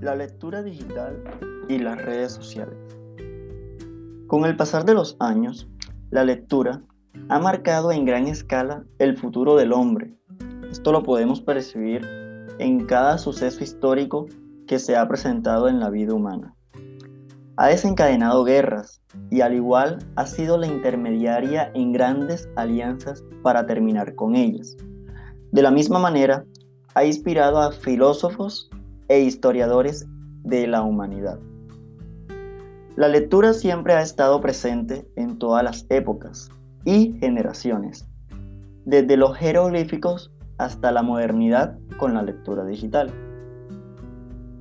la lectura digital y las redes sociales. Con el pasar de los años, la lectura ha marcado en gran escala el futuro del hombre. Esto lo podemos percibir en cada suceso histórico que se ha presentado en la vida humana. Ha desencadenado guerras y al igual ha sido la intermediaria en grandes alianzas para terminar con ellas. De la misma manera, ha inspirado a filósofos e historiadores de la humanidad. La lectura siempre ha estado presente en todas las épocas y generaciones, desde los jeroglíficos hasta la modernidad con la lectura digital.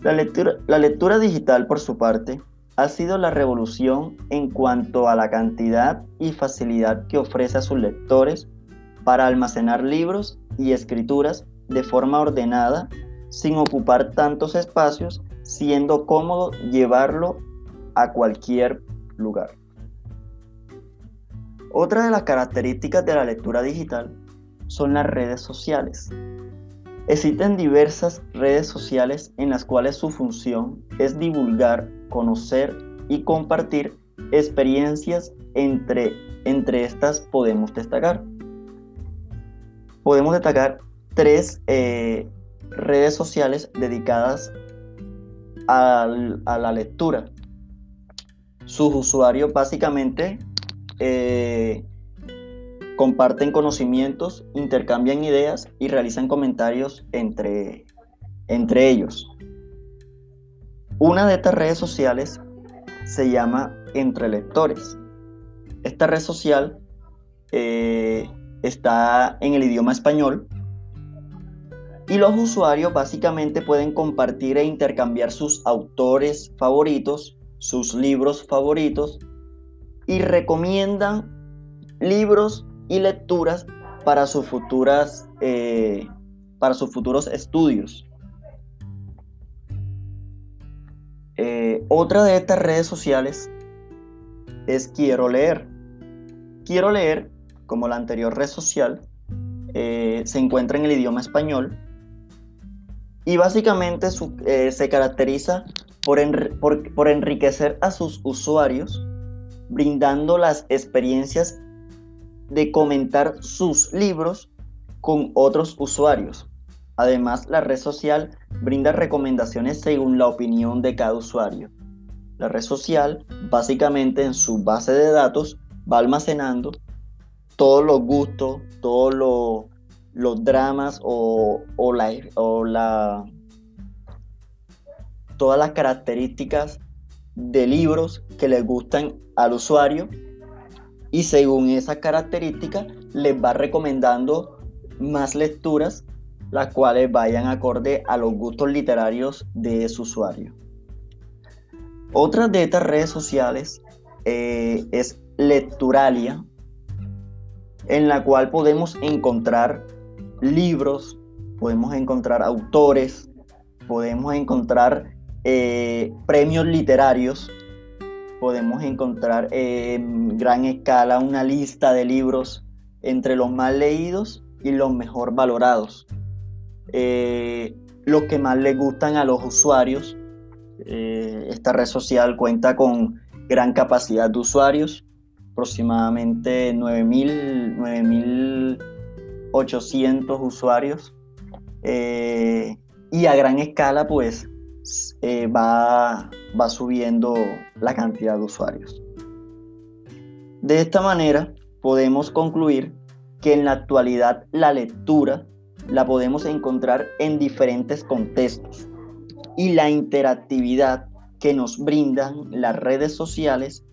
La lectura, la lectura digital, por su parte, ha sido la revolución en cuanto a la cantidad y facilidad que ofrece a sus lectores para almacenar libros y escrituras de forma ordenada sin ocupar tantos espacios, siendo cómodo llevarlo a cualquier lugar. Otra de las características de la lectura digital son las redes sociales. Existen diversas redes sociales en las cuales su función es divulgar, conocer y compartir experiencias entre, entre estas podemos destacar. Podemos destacar tres eh, redes sociales dedicadas a, la lectura. Sus usuarios básicamente eh, comparten conocimientos, intercambian ideas y realizan comentarios entre, entre ellos. Una de estas redes sociales se llama Entre Lectores. Esta red social eh, está en el idioma español y los usuarios básicamente pueden compartir e intercambiar sus autores favoritos, sus libros favoritos y recomiendan libros y lecturas para sus futuras eh, para sus futuros estudios. Eh, otra de estas redes sociales es Quiero leer. Quiero leer, como la anterior red social, eh, se encuentra en el idioma español y básicamente se caracteriza por, por enriquecer a sus usuarios, brindando las experiencias de comentar sus libros con otros usuarios. Además, la red social brinda recomendaciones según la opinión de cada usuario. La red social, básicamente en su base de datos, va almacenando todos los gustos, todos los, dramas o, la, o la, todas las características de libros que le gustan al usuario y según esa característica les va recomendando más lecturas las cuales vayan acorde a los gustos literarios de su usuario. Otra de estas redes sociales eh, es Lecturalia, en la cual podemos encontrar libros, podemos encontrar autores, podemos encontrar eh, premios literarios podemos encontrar en gran escala una lista de libros entre los más leídos y los mejor valorados. Eh, los que más les gustan a los usuarios. Eh, esta red social cuenta con gran capacidad de usuarios, aproximadamente 9.800 usuarios. Eh, y a gran escala, pues, va va subiendo la cantidad de usuarios. De esta manera, podemos concluir que en la actualidad la lectura la podemos encontrar en diferentes contextos y la interactividad que nos brindan las redes sociales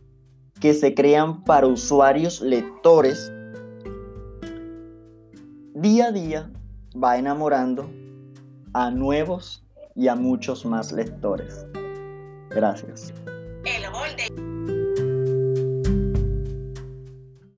que se crean para usuarios lectores día a día va enamorando a nuevos y a muchos más lectores. Gracias.